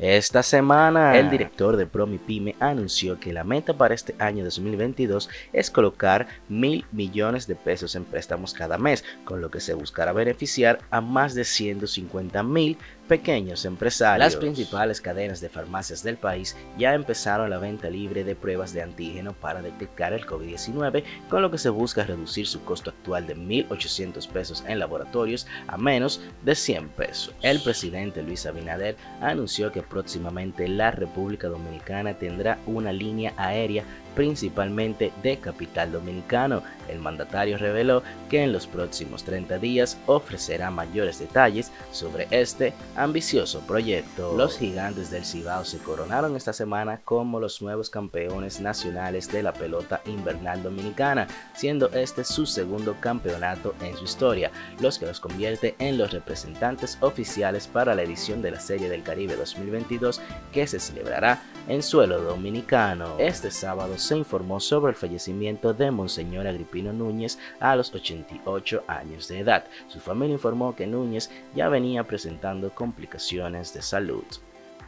Esta semana, el director de Promipyme anunció que la meta para este año 2022 es colocar mil millones de pesos en préstamos cada mes, con lo que se buscará beneficiar a más de 150 mil pequeños empresarios. Las principales cadenas de farmacias del país ya empezaron la venta libre de pruebas de antígeno para detectar el COVID-19, con lo que se busca reducir su costo actual de 1.800 pesos en laboratorios a menos de 100 pesos. El presidente Luis Abinader anunció que próximamente la República Dominicana tendrá una línea aérea principalmente de capital dominicano. El mandatario reveló que en los próximos 30 días ofrecerá mayores detalles sobre este ambicioso proyecto. Los gigantes del Cibao se coronaron esta semana como los nuevos campeones nacionales de la pelota invernal dominicana, siendo este su segundo campeonato en su historia, los que los convierte en los representantes oficiales para la edición de la Serie del Caribe 2022 que se celebrará en suelo dominicano. Este sábado se informó sobre el fallecimiento de Monseñor Agripino Núñez a los 88 años de edad. Su familia informó que Núñez ya venía presentando complicaciones de salud.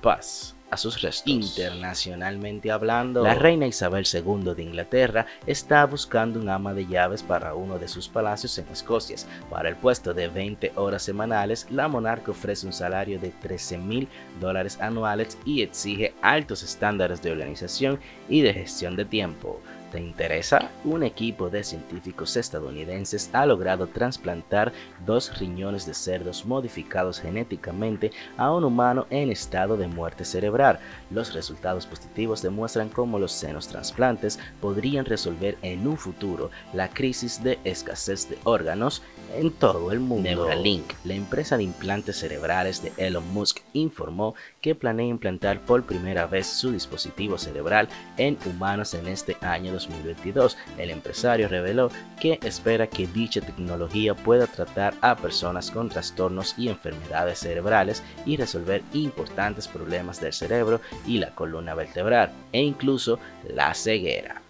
Paz a sus restos. Internacionalmente hablando, la reina Isabel II de Inglaterra está buscando un ama de llaves para uno de sus palacios en Escocia. Para el puesto de 20 horas semanales, la monarca ofrece un salario de 13 mil dólares anuales y exige altos estándares de organización y de gestión de tiempo. ¿Te interesa? Un equipo de científicos estadounidenses ha logrado trasplantar dos riñones de cerdos modificados genéticamente a un humano en estado de muerte cerebral. Los resultados positivos demuestran cómo los senos trasplantes podrían resolver en un futuro la crisis de escasez de órganos en todo el mundo. Neuralink, la empresa de implantes cerebrales de Elon Musk, informó que planea implantar por primera vez su dispositivo cerebral en humanos en este año 2022. El empresario reveló que espera que dicha tecnología pueda tratar a personas con trastornos y enfermedades cerebrales y resolver importantes problemas del cerebro y la columna vertebral e incluso la ceguera.